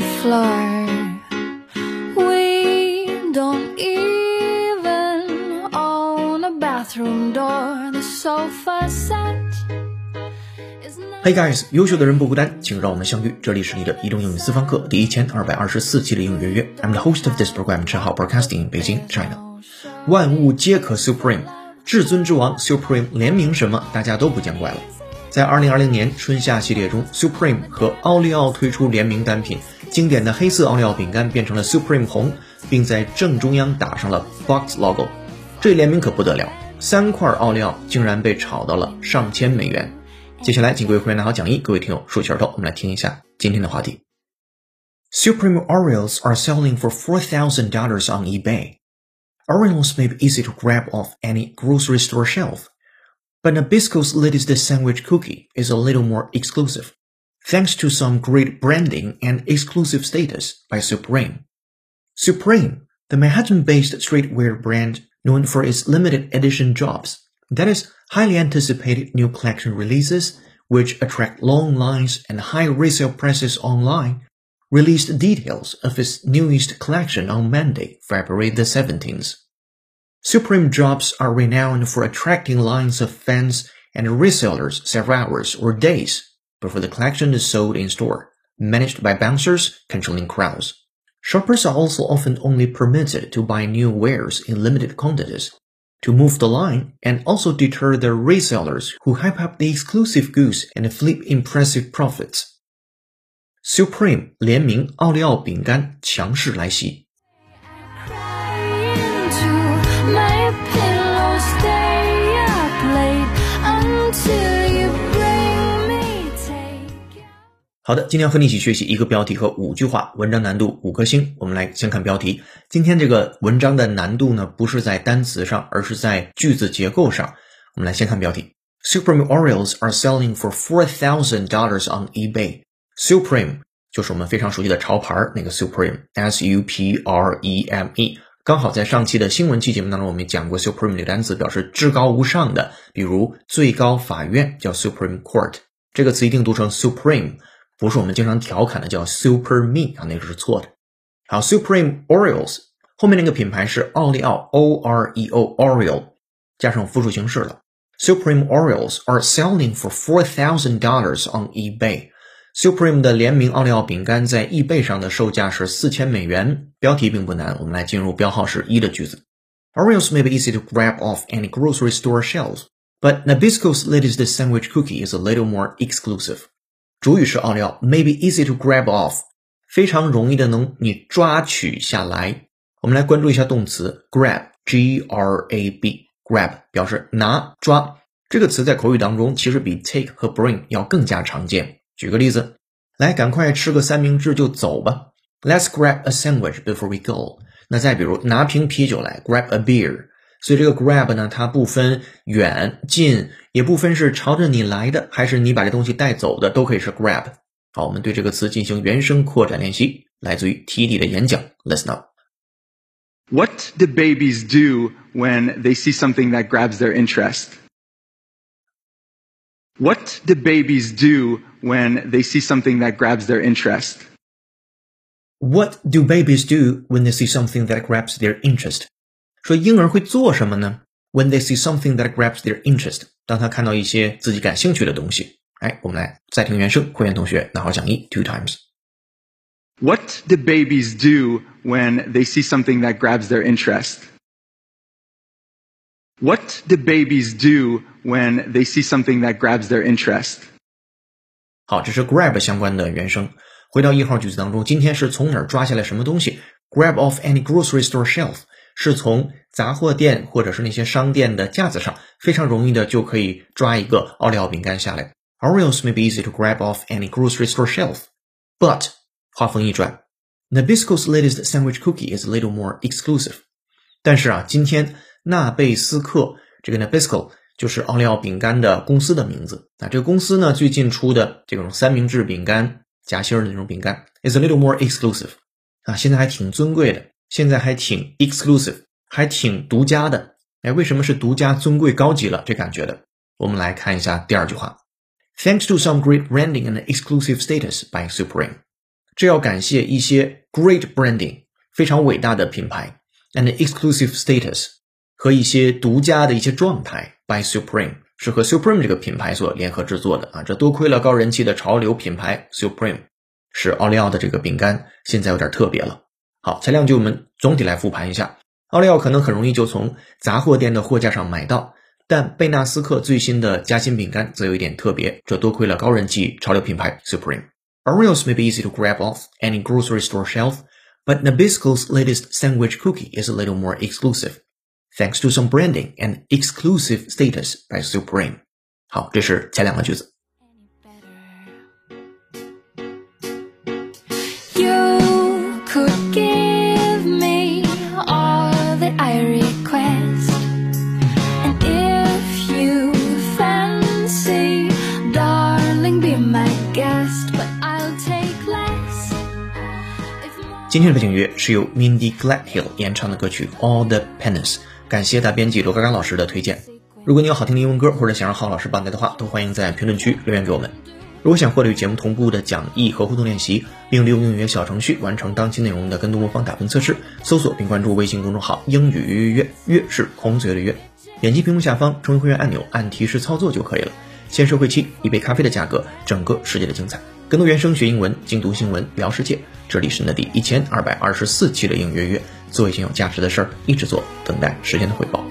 floor. We don't even own a bathroom door the sofa set hey guys，优秀的人不孤单，请让我们相遇。这里是你的移动英语私房课第一千二百二十四期的英语约约。I'm the host of this program，陈浩，broadcasting in Beijing, China。万物皆可 Supreme，至尊之王 Supreme 联名什么，大家都不见怪了。在二零二零年春夏系列中，Supreme 和奥利奥推出联名单品，经典的黑色奥利奥饼干变成了 Supreme 红，并在正中央打上了 Box logo。这联名可不得了，三块奥利奥竟然被炒到了上千美元。接下来，请各位会员拿好讲义，各位听友竖起耳朵，我们来听一下今天的话题。Supreme Oreos are selling for four thousand dollars on eBay. Oreos may be easy to grab off any grocery store shelf, but Nabisco's latest sandwich cookie is a little more exclusive, thanks to some great branding and exclusive status by Supreme. Supreme, the Manhattan-based streetwear brand known for its limited edition drops, that is, highly anticipated new collection releases, which attract long lines and high resale prices online, released details of its newest collection on Monday, February the 17th. Supreme drops are renowned for attracting lines of fans and resellers several hours or days before the collection is sold in store, managed by bouncers controlling crowds. Shoppers are also often only permitted to buy new wares in limited quantities to move the line and also deter the resellers who hype up the exclusive goods and flip impressive profits. Supreme 联名奥利奥饼干强势来袭。 好的，今天要和你一起学习一个标题和五句话，文章难度五颗星。我们来先看标题。今天这个文章的难度呢，不是在单词上，而是在句子结构上。我们来先看标题：Supreme Oreos are selling for four thousand dollars on eBay. Supreme 就是我们非常熟悉的潮牌那个 Supreme，S U P R E M E。刚好在上期的新闻期节目当中，我们也讲过 Supreme 这个单词，表示至高无上的，比如最高法院叫 Supreme Court，这个词一定读成 Supreme，不是我们经常调侃的叫 Super Me 啊，那个是错的。好，Supreme Oreos 后面那个品牌是奥利奥 O R E O Oreo，加上复数形式了。Supreme Oreos are selling for four thousand dollars on eBay。Supreme 的联名奥利奥饼干在易贝上的售价是四千美元。标题并不难，我们来进入标号是一的句子。Oreos may be easy to grab off any grocery store shelves, but Nabisco's latest sandwich cookie is a little more exclusive. 主语是奥利奥，may be easy to grab off，非常容易的能你抓取下来。我们来关注一下动词 grab，g r a b，grab 表示拿抓。这个词在口语当中其实比 take 和 bring 要更加常见。举个例子，来，赶快吃个三明治就走吧。Let's grab a sandwich before we go。那再比如拿瓶啤酒来，grab a beer。所以这个 grab 呢，它不分远近，也不分是朝着你来的，还是你把这东西带走的，都可以是 grab。好，我们对这个词进行原声扩展练习，来自于 TD 的演讲。Listen up。 What do babies do when they see something that grabs their interest? What do babies do when they see something that grabs their interest? What do babies do when they see something that grabs their interest？ 说婴儿会做什么呢？When they see something that grabs their interest，当他看到一些自己感兴趣的东西。哎，我们来再听原声，会员同学拿好讲义 two times。 What do babies do when they see something that grabs their interest? What do babies do when they see something that grabs their interest? 好，这是 grab 相关的原声。回到一号句子当中，今天是从哪儿抓下来什么东西？Grab off any grocery store shelf 是从杂货店或者是那些商店的架子上，非常容易的就可以抓一个奥利奥饼干下来。Oreos may be easy to grab off any grocery store shelf, but 话锋一转，Nabisco's latest sandwich cookie is a little more exclusive。但是啊，今天纳贝斯克这个 Nabisco 就是奥利奥饼干的公司的名字啊。这个公司呢，最近出的这种三明治饼干夹心儿的那种饼干 is a little more exclusive 啊，现在还挺尊贵的，现在还挺 exclusive，还挺独家的。哎，为什么是独家、尊贵、高级了？这感觉的。我们来看一下第二句话。Thanks to some great branding and exclusive status by Supreme，这要感谢一些 great branding 非常伟大的品牌 and exclusive status 和一些独家的一些状态 by Supreme 是和 Supreme 这个品牌所联合制作的啊，这多亏了高人气的潮流品牌 Supreme，使奥利奥的这个饼干现在有点特别了。好，前两句我们总体来复盘一下，奥利奥可能很容易就从杂货店的货架上买到，但贝纳斯克最新的夹心饼干则有一点特别，这多亏了高人气潮流品牌 Supreme。Oreos may be easy to grab off any grocery store shelf, but Nabisco's latest sandwich cookie is a little more exclusive. Thanks to some branding and exclusive status by Supreme。好，这是前两个句子。 You 背景乐是由 Mindy Gladhill 演唱的歌曲《All the Penance》，感谢大编辑罗刚刚老师的推荐。如果你有好听的英文歌，或者想让浩老师帮你的话，都欢迎在评论区留言给我们。如果想获得与节目同步的讲义和互动练习，并利用英语小程序完成当期内容的跟读模仿打分测试，搜索并关注微信公众号“英语约约约”，是孔子的约。点击屏幕下方成为会员按钮，按提示操作就可以了。先收会期，一杯咖啡的价格，整个世界的精彩。更多原声学英文，精读新闻，聊世界。这里是你的第一千二百二十四期的英语约约，做一件有价值的事儿，一直做，等待时间的回报。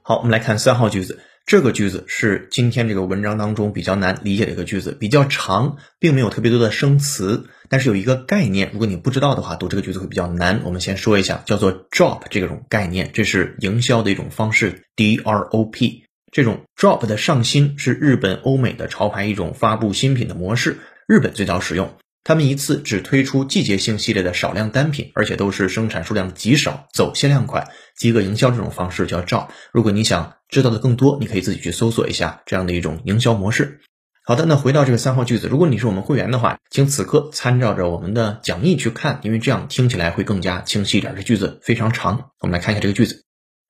好，我们来看三号句子。这个句子是今天这个文章当中比较难理解的一个句子，比较长，并没有特别多的生词，但是有一个概念，如果你不知道的话，读这个句子会比较难。我们先说一下，叫做 drop 这种概念，这是营销的一种方式，D R O P。这种 drop 的上新是日本、欧美的潮牌一种发布新品的模式，日本最早使用。他们一次只推出季节性系列的少量单品，而且都是生产数量极少、走限量款。饥饿营销这种方式叫照。如果你想知道的更多，你可以自己去搜索一下这样的一种营销模式。好的，那回到这个三号句子，如果你是我们会员的话，请此刻参照着我们的讲义去看，因为这样听起来会更加清晰一点。这句子非常长，我们来看一下这个句子。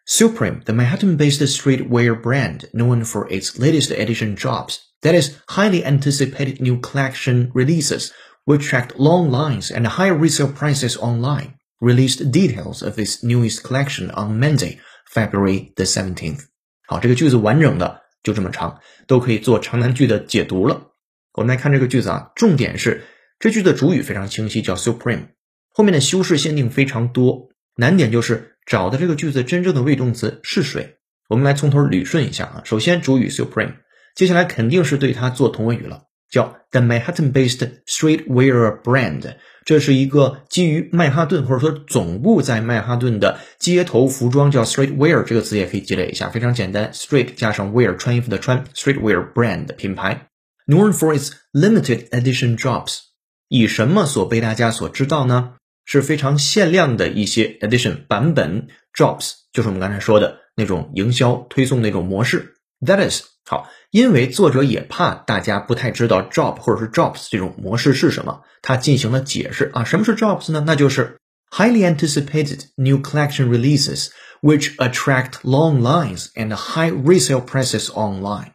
Supreme, the Manhattan-based streetwear brand known for its latest edition drops, that is, highly anticipated new collection releases, which attract long lines and high resale prices online, released details of its newest collection on Monday, February the 17th. 好，这个句子完整的就这么长，都可以做长难句的解读了。我们来看这个句子啊，重点是这句的主语非常清晰，叫 Supreme，后面的修饰限定非常多，难点就是找的这个句子真正的谓动词是谁。我们来从头捋顺一下啊，首先主语 Supreme，接下来肯定是对它做同位语了，叫 The Manhattan-based streetwear brand，这是一个基于曼哈顿或者说总部在曼哈顿的街头服装，叫 streetwear 这个词也可以积累一下，非常简单，street 加上 wear 穿衣服的穿，streetwear brand 品牌，known for its limited edition drops，以什么所被大家所知道呢？是非常限量的一些 edition 版本 drops，就是我们刚才说的那种营销推送那种模式。That is 好，因为作者也怕大家不太知道 job 或者是 jobs 这种模式是什么，他进行了解释啊。什么是 jobs 呢？那就是 highly anticipated new collection releases which attract long lines and high resale prices online。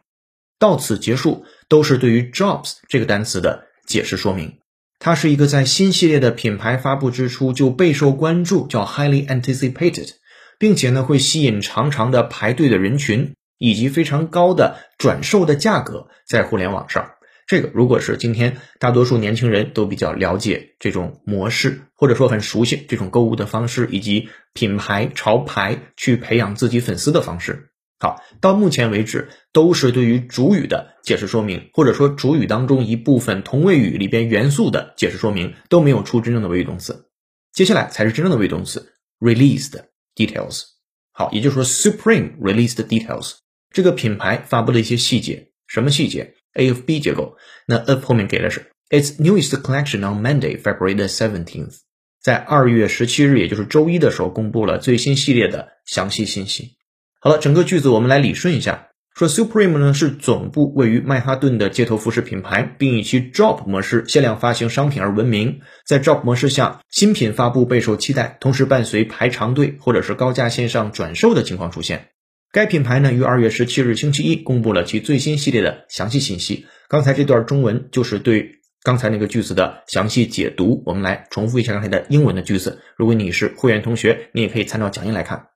到此结束，都是对于 jobs 这个单词的解释说明。它是一个在新系列的品牌发布之初就备受关注，叫 highly anticipated，并且呢会吸引长长的排队的人群，以及非常高的转售的价格在互联网上。这个如果是今天大多数年轻人都比较了解这种模式，或者说很熟悉这种购物的方式，以及品牌潮牌去培养自己粉丝的方式。好，到目前为止都是对于主语的解释说明，或者说主语当中一部分同位语里边元素的解释说明，都没有出真正的谓语动词。接下来才是真正的谓语动词 released details。好，也就是说 Supreme released details 这个品牌发布了一些细节，什么细节？A of B 结构。那 of 后面给的是 its newest collection on Monday, February the seventeenth，在二月十七日，也就是周一的时候，公布了最新系列的详细信息。好了，整个句子我们来理顺一下。说 Supreme 呢是总部位于曼哈顿的街头服饰品牌，并以其 Drop 模式限量发行商品而闻名。在 Drop 模式下，新品发布备受期待，同时伴随排长队或者是高价线上转售的情况出现。该品牌呢于二月十七日星期一公布了其最新系列的详细信息。刚才这段中文就是对刚才那个句子的详细解读。我们来重复一下刚才的英文的句子。如果你是会员同学，你也可以参照讲义来看。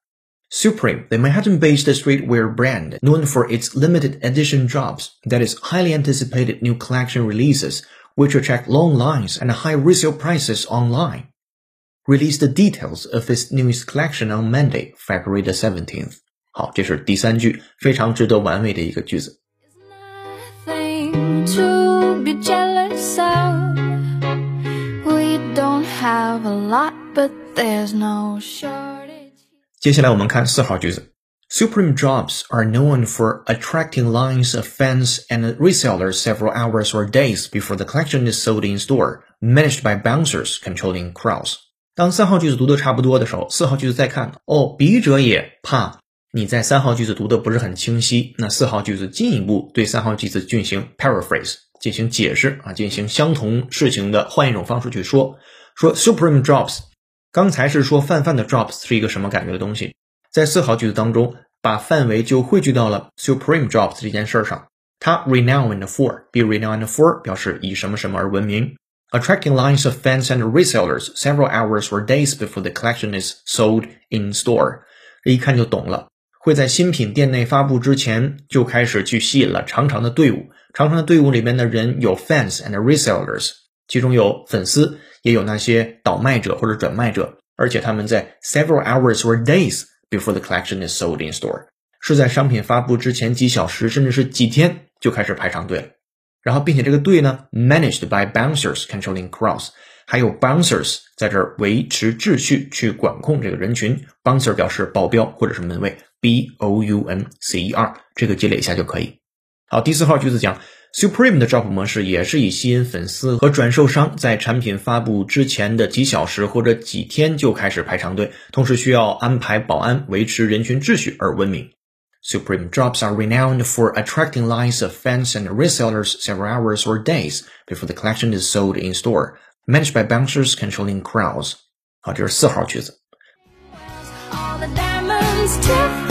Supreme, the Manhattan-based streetwear brand known for its limited edition drops, that is highly anticipated new collection releases, which attract long lines and high resale prices online, released the details of its newest collection on Monday, February the 17th. 好，这是第三句，非常值得玩味的一个句子。 Nothing to be jealous of. We don't have a lot, but there's no shortage. 接下来我们看四号句子。Supreme drops are known for attracting lines of fans and resellers several hours or days before the collection is sold in store, managed by bouncers controlling crowds. 当三号句子读得差不多的时候，四号句子再看，哦，笔者也怕 你在三号句子读的不是很清晰，那四号句子进一步对三号句子进行 paraphrase，进行解释啊，进行相同事情的换一种方式去说。说 Supreme drops，刚才是说泛泛的 drops 是一个什么感觉的东西，在四号句子当中，把范围就汇聚到了 Supreme drops 这件事儿上。它 renowned for，be renowned for 表示以什么什么而闻名。Attracting lines of fans and resellers several hours or days before the collection is sold in store，这一看就懂了。会在新品店内发布之前就开始去吸引了长长的队伍，长长的队伍里面的人有 fans and resellers，其中有粉丝，也有那些倒卖者或者转卖者，而且他们在 several hours or days before the collection is sold in store，是在商品发布之前几小时甚至是几天就开始排长队了。然后，并且这个队呢，managed by bouncers controlling crowds，还有 bouncers 在这儿维持秩序，去管控这个人群。bouncer 表示保镖或者是门卫 ，b o u n c e r，这个积累一下就可以。好，第四号句子讲，Supreme 的 drop 模式也是以吸引粉丝和转售商在产品发布之前的几小时或者几天就开始排长队，同时需要安排保安维持人群秩序而闻名。Supreme drops are renowned for attracting lines of fans and resellers several hours or days before the collection is sold in store, managed by bouncers controlling crowds. 好，这是四号句子。 All the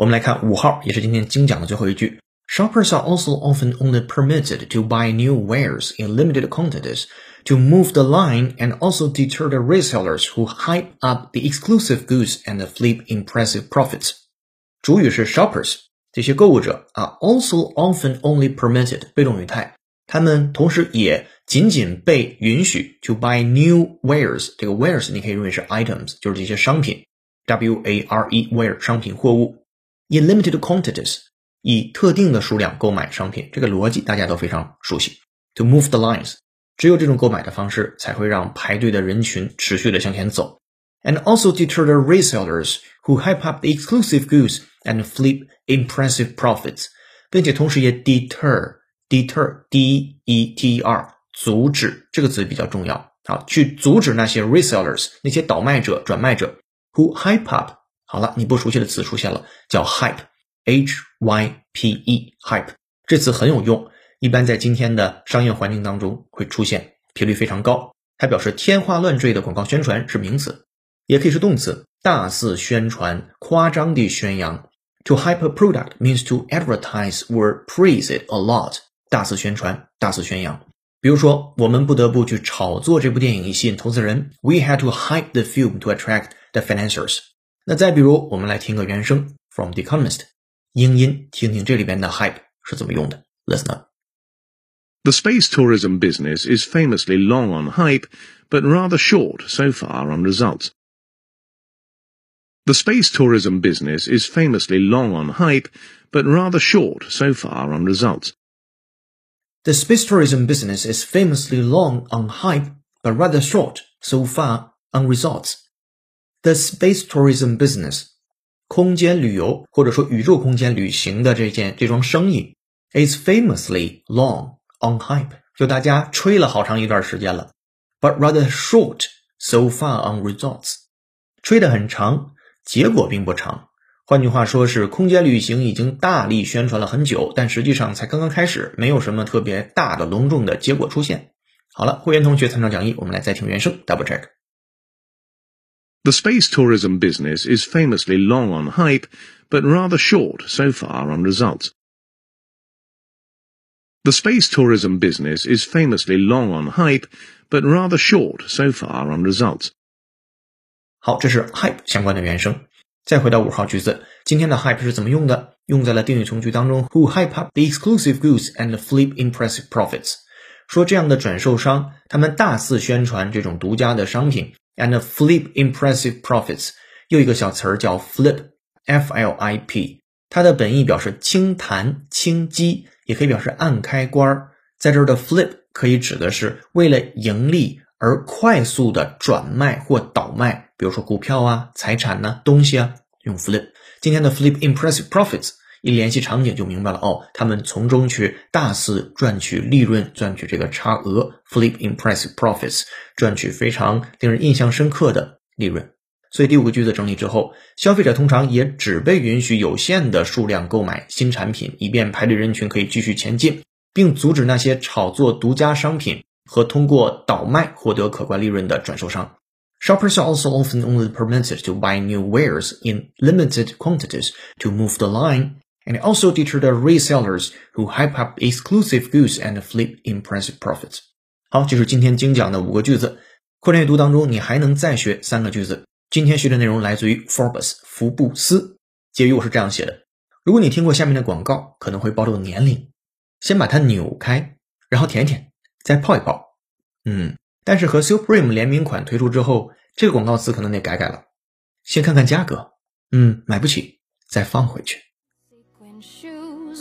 我们来看五号，也是今天精讲的最后一句。Shoppers are also often only permitted to buy new wares in limited quantities to move the line and also deter the resellers who hype up the exclusive goods and flip impressive profits. 主语是 shoppers，这些购物者啊，also often only permitted 被动语态，他们同时也仅仅被允许 to buy new wares。这个 wares 你可以认为是 items，就是这些商品，w a r e ware 商品货物 ，in limited quantities 以特定的数量购买商品，这个逻辑大家都非常熟悉。To move the lines，只有这种购买的方式才会让排队的人群持续的向前走。And also deter the resellers who hype up the exclusive goods and flip impressive profits，并且同时也 deter deter d e t e r 阻止这个词比较重要，好，去阻止那些 resellers 那些倒卖者转卖者 who hype up。 好了，你不熟悉的词出现了，叫 hype。H Y P E hype 这词很有用，一般在今天的商业环境当中会出现，频率非常高。它表示天花乱坠的广告宣传是名词，也可以是动词，大肆宣传、夸张地宣扬。To hype a product means to advertise or praise it a lot，大肆宣传、大肆宣扬。比如说，我们不得不去炒作这部电影以吸引投资人。We had to hype the film to attract the financiers。那再比如，我们来听个原声，from The Economist。英音，听听这里边的 hype 是怎么用的。Listen up. The space tourism business is famously long on hype, but rather short so far on results. The space tourism business is famously long on hype, but rather short so far on results. The space tourism business is famously long on hype, but rather short so far on results. The space tourism business 空间旅游或者说宇宙空间旅行的这件这桩生意，is famously long on hype，就大家吹了好长一段时间了，but rather short so far on results，吹得很长，结果并不长。换句话说，是空间旅行已经大力宣传了很久，但实际上才刚刚开始，没有什么特别大的隆重的结果出现。好了，会员同学参照讲义，我们来再听原声，double check。The space tourism business is famously long on hype, but rather short so far on results. The space tourism business is famously long on hype, but rather short so far on results. 好，这是 hype 相关的原声。再回到五号句子，今天的 hype 是怎么用的？用在了定语从句当中，who hype up the exclusive goods and flip impressive profits。说这样的转售商，他们大肆宣传这种独家的商品 ，and flip impressive profits。又一个小词儿叫 flip，f l i p，它的本意表示轻弹、轻击，也可以表示按开关儿。在这儿的 flip 可以指的是为了盈利而快速的转卖或倒卖，比如说股票啊、财产呐、东西啊，用 flip。今天的 flip impressive profits 一联系场景就明白了哦，他们从中去大肆赚取利润，赚取这个差额，flip impressive profits，赚取非常令人印象深刻的利润。所以第五个句子整理之后，消费者通常也只被允许有限的数量购买新产品，以便排队人群可以继续前进，并阻止那些炒作独家商品和通过倒卖获得可观利润的转售商。Shoppers are also often only permitted to buy new wares in limited quantities to move the line, and also deter the resellers who hype up exclusive goods and flip impressive profits. 好，这是今天精讲的五个句子。扩展阅读当中，你还能再学三个句子。今天学的内容来自于 Forbes 福布斯。结语我是这样写的：如果你听过下面的广告，可能会暴露年龄。先把它扭开，然后舔舔，再泡一泡。嗯，但是和 Supreme 联名款推出之后，这个广告词可能得改改了。先看看价格，嗯，买不起，再放回去。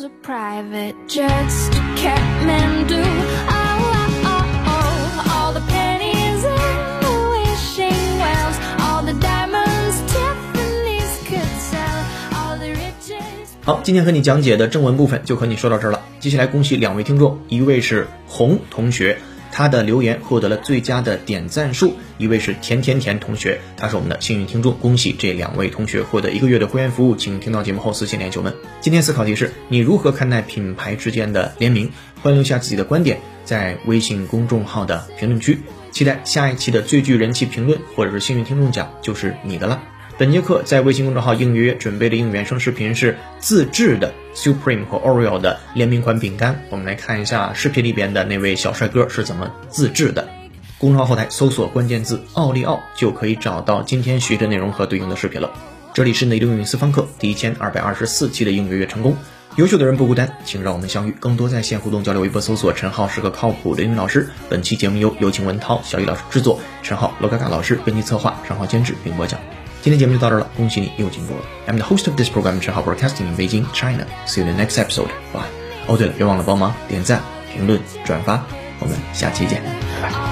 Sequin shoes, a private jets to Kathmandu. Oh, oh, oh, oh. All the pennies in the wishing wells, all the diamonds Tiffany's could sell, all the riches. 好，今天和你讲解的正文部分就和你说到这了。接下来恭喜两位听众，一位是红同学，他的留言获得了最佳的点赞数；一位是甜甜甜同学，他是我们的幸运听众。恭喜这两位同学获得一个月的会员服务，请听到节目后私信联系我们。今天思考题是你如何看待品牌之间的联名？欢迎留下自己的观点，在微信公众号的评论区。期待下一期的最具人气评论或者是幸运听众奖就是你的了。本节课在微信公众号应约约准备的应原声视频是自制的 Supreme 和 Oreo 的联名款饼干，我们来看一下视频里边的那位小帅哥是怎么自制的。公众号后台搜索关键字“奥利奥”就可以找到今天学的内容和对应的视频了。这里是内容英语私房课第一千二百二十四期的应约月成功。优秀的人不孤单，请让我们相遇。更多在线互动交流，微博搜索“陈浩是个靠谱的英语老师”。本期节目由有请文涛、小雨老师制作，陈浩、罗嘎嘎老师编辑策划，陈浩监制并播讲。今天节目就到这了，恭喜你又进步了。I'm the host of this program, 陈浩 Broadcasting in Beijing, China. See you in the next episode. Bye. 哦，对了，别忘了帮忙点赞、评论、转发，我们下期见，拜拜。